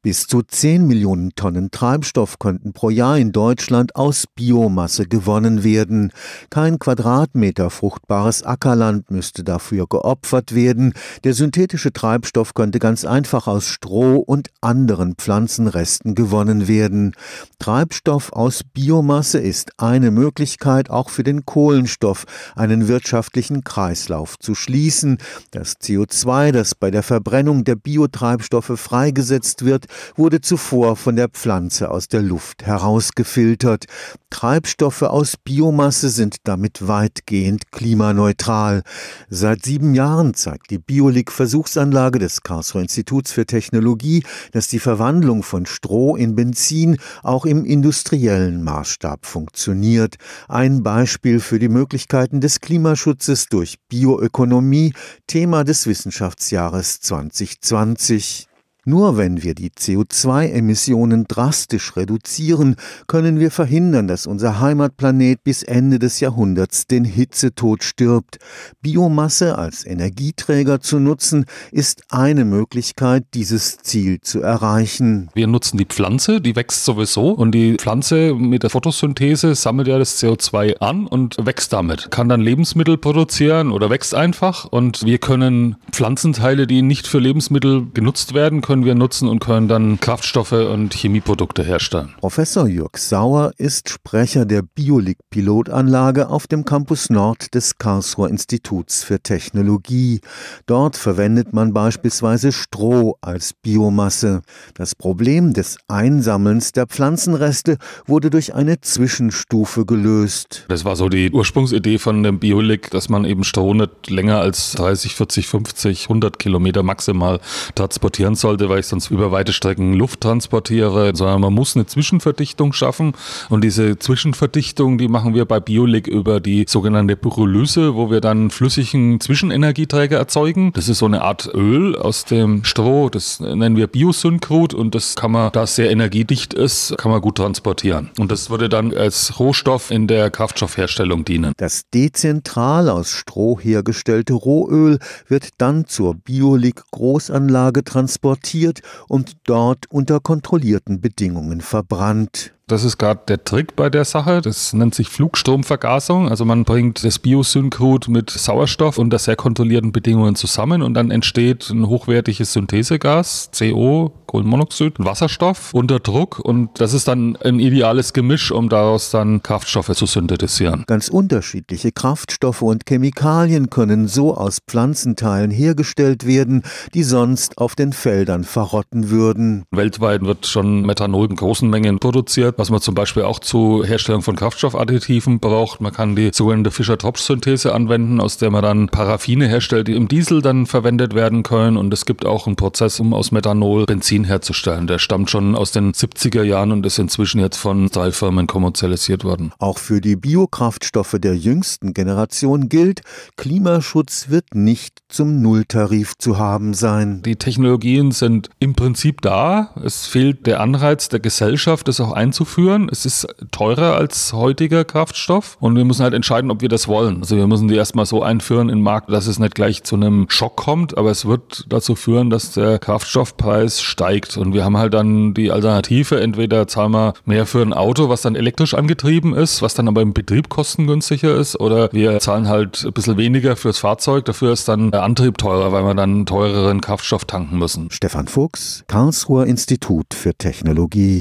Bis zu 10 Millionen Tonnen Treibstoff könnten pro Jahr in Deutschland aus Biomasse gewonnen werden. Kein Quadratmeter fruchtbares Ackerland müsste dafür geopfert werden. Der synthetische Treibstoff könnte ganz einfach aus Stroh und anderen Pflanzenresten gewonnen werden. Treibstoff aus Biomasse ist eine Möglichkeit, auch für den Kohlenstoff einen wirtschaftlichen Kreislauf zu schließen. Das CO2, das bei der Verbrennung der Biotreibstoffe freigesetzt wird, wurde zuvor von der Pflanze aus der Luft herausgefiltert. Treibstoffe aus Biomasse sind damit weitgehend klimaneutral. Seit sieben Jahren zeigt die Biolik-Versuchsanlage des Karlsruher Instituts für Technologie, dass die Verwandlung von Stroh in Benzin auch im industriellen Maßstab funktioniert. Ein Beispiel für die Möglichkeiten des Klimaschutzes durch Bioökonomie, Thema des Wissenschaftsjahres 2020. Nur wenn wir die CO2-Emissionen drastisch reduzieren, können wir verhindern, dass unser Heimatplanet bis Ende des Jahrhunderts den Hitzetod stirbt. Biomasse als Energieträger zu nutzen, ist eine Möglichkeit, dieses Ziel zu erreichen. Wir nutzen die Pflanze, die wächst sowieso und die Pflanze mit der Photosynthese sammelt ja das CO2 an und wächst damit, kann dann Lebensmittel produzieren oder wächst einfach und wir können Pflanzenteile, die nicht für Lebensmittel genutzt werden, können können wir nutzen und können dann Kraftstoffe und Chemieprodukte herstellen. Professor Jörg Sauer ist Sprecher der Biolik-Pilotanlage auf dem Campus Nord des Karlsruher Instituts für Technologie. Dort verwendet man beispielsweise Stroh als Biomasse. Das Problem des Einsammelns der Pflanzenreste wurde durch eine Zwischenstufe gelöst. Das war so die Ursprungsidee von dem Biolik, dass man eben Stroh nicht länger als 30, 40, 50, 100 Kilometer maximal transportieren sollte, weil ich sonst über weite Strecken Luft transportiere, sondern man muss eine Zwischenverdichtung schaffen. Und diese Zwischenverdichtung, die machen wir bei Biolik über die sogenannte Pyrolyse, wo wir dann flüssigen Zwischenenergieträger erzeugen. Das ist so eine Art Öl aus dem Stroh, das nennen wir Biosynkrut und das kann man, da es sehr energiedicht ist, kann man gut transportieren. Und das würde dann als Rohstoff in der Kraftstoffherstellung dienen. Das dezentral aus Stroh hergestellte Rohöl wird dann zur Biolik-Großanlage transportiert produziert und dort unter kontrollierten Bedingungen verbrannt. Das ist gerade der Trick bei der Sache. Das nennt sich Flugstromvergasung. Also man bringt das Biosynkrut mit Sauerstoff unter sehr kontrollierten Bedingungen zusammen und dann entsteht ein hochwertiges Synthesegas, CO, Kohlenmonoxid, Wasserstoff unter Druck und das ist dann ein ideales Gemisch, um daraus dann Kraftstoffe zu synthetisieren. Ganz unterschiedliche Kraftstoffe und Chemikalien können so aus Pflanzenteilen hergestellt werden, die sonst auf den Feldern verrotten würden. Weltweit wird schon Methanol in großen Mengen produziert was man zum Beispiel auch zur Herstellung von Kraftstoffadditiven braucht. Man kann die sogenannte Fischer-Tropsch-Synthese anwenden, aus der man dann Paraffine herstellt, die im Diesel dann verwendet werden können. Und es gibt auch einen Prozess, um aus Methanol Benzin herzustellen. Der stammt schon aus den 70er Jahren und ist inzwischen jetzt von drei Firmen kommerzialisiert worden. Auch für die Biokraftstoffe der jüngsten Generation gilt, Klimaschutz wird nicht zum Nulltarif zu haben sein. Die Technologien sind im Prinzip da. Es fehlt der Anreiz der Gesellschaft, das auch einzuführen einzuführen. Es ist teurer als heutiger Kraftstoff und wir müssen halt entscheiden, ob wir das wollen. Also wir müssen die erstmal so einführen in den Markt, dass es nicht gleich zu einem Schock kommt, aber es wird dazu führen, dass der Kraftstoffpreis steigt und wir haben halt dann die Alternative, entweder zahlen wir mehr für ein Auto, was dann elektrisch angetrieben ist, was dann aber im Betrieb kostengünstiger ist oder wir zahlen halt ein bisschen weniger fürs Fahrzeug, dafür ist dann der Antrieb teurer, weil wir dann teureren Kraftstoff tanken müssen. Stefan Fuchs, Karlsruher Institut für Technologie